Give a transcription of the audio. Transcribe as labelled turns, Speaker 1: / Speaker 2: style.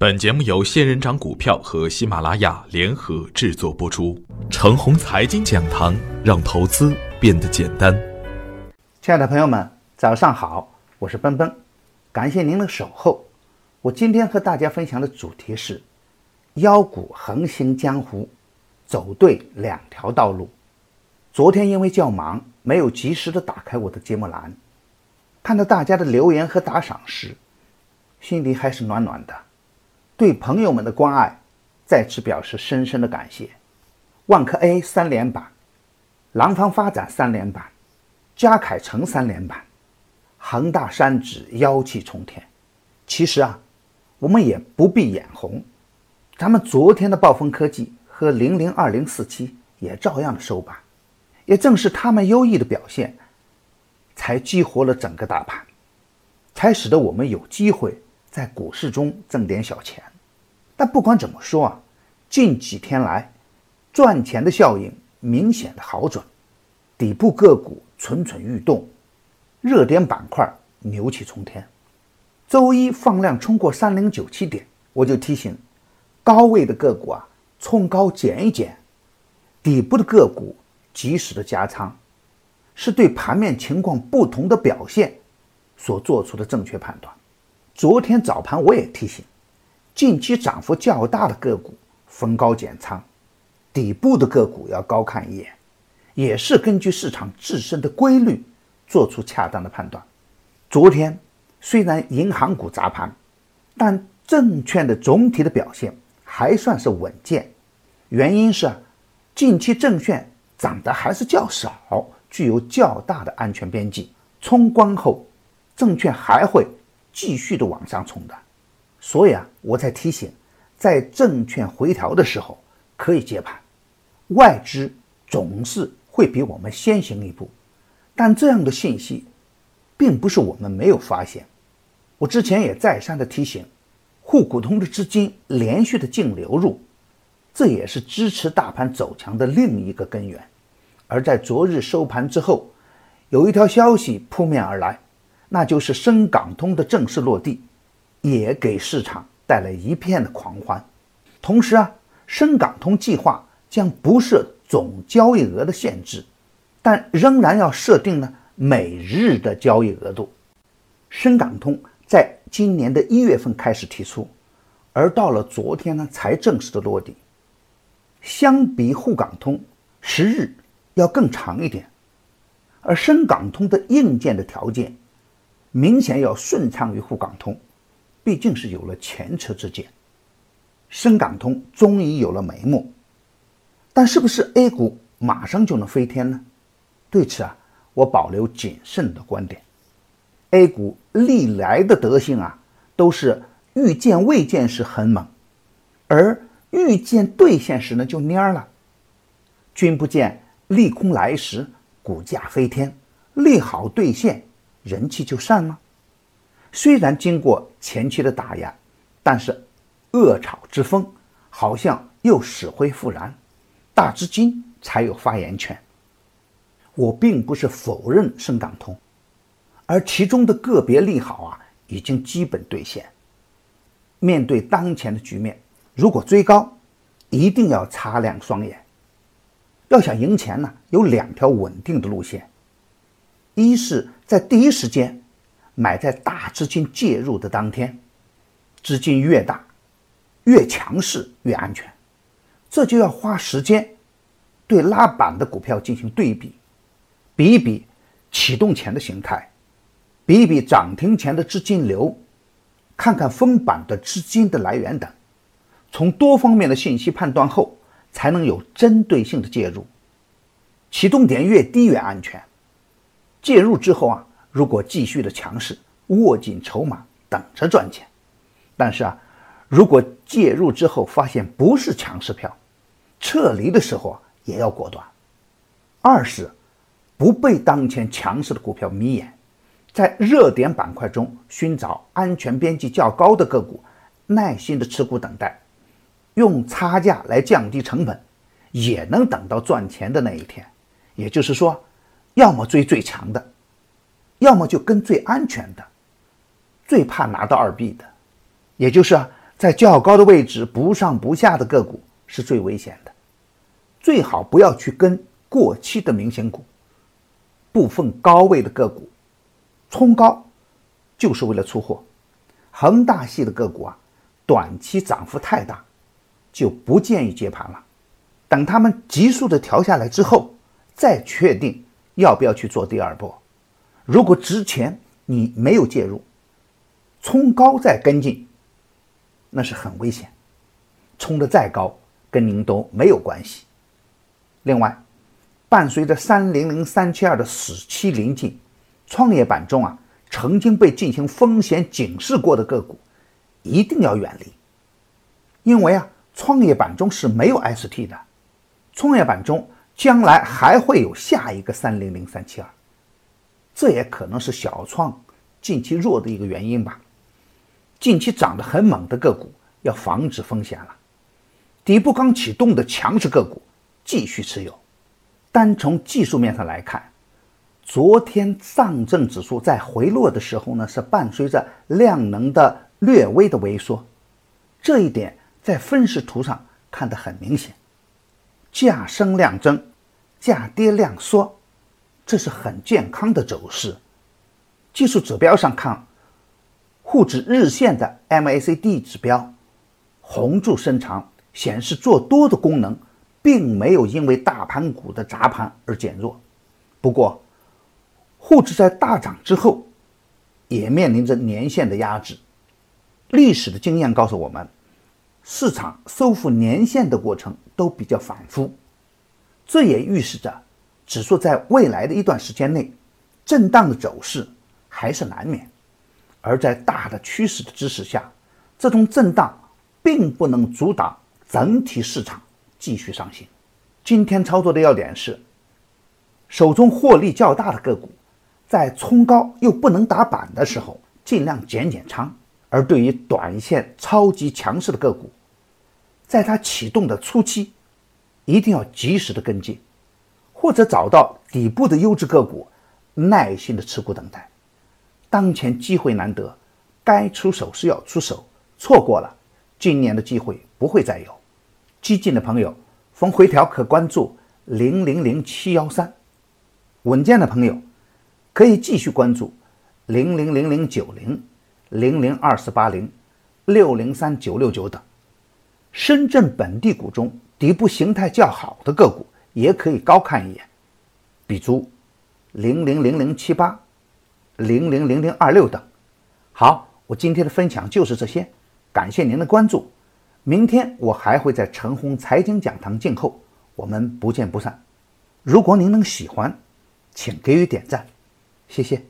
Speaker 1: 本节目由仙人掌股票和喜马拉雅联合制作播出。程红财经讲堂，让投资变得简单。
Speaker 2: 亲爱的朋友们，早上好，我是奔奔，感谢您的守候。我今天和大家分享的主题是：妖股横行江湖，走对两条道路。昨天因为较忙，没有及时的打开我的节目栏，看到大家的留言和打赏时，心里还是暖暖的。对朋友们的关爱，再次表示深深的感谢。万科 A 三连板，廊坊发展三连板，嘉凯城三连板，恒大三指妖气冲天。其实啊，我们也不必眼红，咱们昨天的暴风科技和零零二零四七也照样的收板。也正是他们优异的表现，才激活了整个大盘，才使得我们有机会在股市中挣点小钱。但不管怎么说啊，近几天来，赚钱的效应明显的好转，底部个股蠢蠢欲动，热点板块牛气冲天。周一放量冲过三零九七点，我就提醒，高位的个股啊，冲高减一减，底部的个股及时的加仓，是对盘面情况不同的表现所做出的正确判断。昨天早盘我也提醒。近期涨幅较大的个股逢高减仓，底部的个股要高看一眼，也是根据市场自身的规律做出恰当的判断。昨天虽然银行股砸盘，但证券的总体的表现还算是稳健，原因是近期证券涨得还是较少，具有较大的安全边际。冲关后，证券还会继续的往上冲的。所以啊，我才提醒，在证券回调的时候可以接盘，外资总是会比我们先行一步，但这样的信息，并不是我们没有发现。我之前也再三的提醒，沪股通的资金连续的净流入，这也是支持大盘走强的另一个根源。而在昨日收盘之后，有一条消息扑面而来，那就是深港通的正式落地。也给市场带来一片的狂欢。同时啊，深港通计划将不设总交易额的限制，但仍然要设定呢每日的交易额度。深港通在今年的一月份开始提出，而到了昨天呢才正式的落地。相比沪港通，时日要更长一点，而深港通的硬件的条件明显要顺畅于沪港通。毕竟是有了前车之鉴，深港通终于有了眉目，但是不是 A 股马上就能飞天呢？对此啊，我保留谨慎的观点。A 股历来的德行啊，都是遇见未见时很猛，而遇见兑现时呢就蔫了。君不见利空来时股价飞天，利好兑现人气就散吗？虽然经过前期的打压，但是恶炒之风好像又死灰复燃，大资金才有发言权。我并不是否认深港通，而其中的个别利好啊，已经基本兑现。面对当前的局面，如果追高，一定要擦亮双眼。要想赢钱呢，有两条稳定的路线：一是在第一时间。买在大资金介入的当天，资金越大，越强势越安全。这就要花时间，对拉板的股票进行对比，比一比启动前的形态，比一比涨停前的资金流，看看封板的资金的来源等，从多方面的信息判断后，才能有针对性的介入。启动点越低越安全。介入之后啊。如果继续的强势，握紧筹码等着赚钱。但是啊，如果介入之后发现不是强势票，撤离的时候啊也要果断。二是不被当前强势的股票迷眼，在热点板块中寻找安全边际较高的个股，耐心的持股等待，用差价来降低成本，也能等到赚钱的那一天。也就是说，要么追最强的。要么就跟最安全的、最怕拿到二 B 的，也就是啊，在较高的位置不上不下的个股是最危险的，最好不要去跟过期的明星股。部分高位的个股冲高就是为了出货，恒大系的个股啊，短期涨幅太大，就不建议接盘了。等他们急速的调下来之后，再确定要不要去做第二波。如果之前你没有介入，冲高再跟进，那是很危险。冲的再高，跟您都没有关系。另外，伴随着三零零三七二的死期临近，创业板中啊曾经被进行风险警示过的个股，一定要远离。因为啊，创业板中是没有 ST 的，创业板中将来还会有下一个三零零三七二，这也可能是小创近期弱的一个原因吧。近期涨得很猛的个股要防止风险了，底部刚启动的强势个股继续持有。单从技术面上来看，昨天上证指数在回落的时候呢，是伴随着量能的略微的萎缩，这一点在分时图上看得很明显，价升量增，价跌量缩，这是很健康的走势。技术指标上看。沪指日线的 MACD 指标红柱伸长，显示做多的功能并没有因为大盘股的砸盘而减弱。不过，沪指在大涨之后，也面临着年线的压制。历史的经验告诉我们，市场收复年线的过程都比较反复，这也预示着指数在未来的一段时间内震荡的走势还是难免。而在大的趋势的支持下，这种震荡并不能阻挡整体市场继续上行。今天操作的要点是：手中获利较大的个股，在冲高又不能打板的时候，尽量减减仓；而对于短线超级强势的个股，在它启动的初期，一定要及时的跟进，或者找到底部的优质个股，耐心的持股等待。当前机会难得，该出手是要出手，错过了，今年的机会不会再有。激进的朋友逢回调可关注零零零七幺三，稳健的朋友可以继续关注零零零零九零、零零二四八零、六零三九六九等。深圳本地股中底部形态较好的个股也可以高看一眼，比如零零零零七八。零零零零二六等，好，我今天的分享就是这些，感谢您的关注，明天我还会在陈红财经讲堂静候，我们不见不散。如果您能喜欢，请给予点赞，谢谢。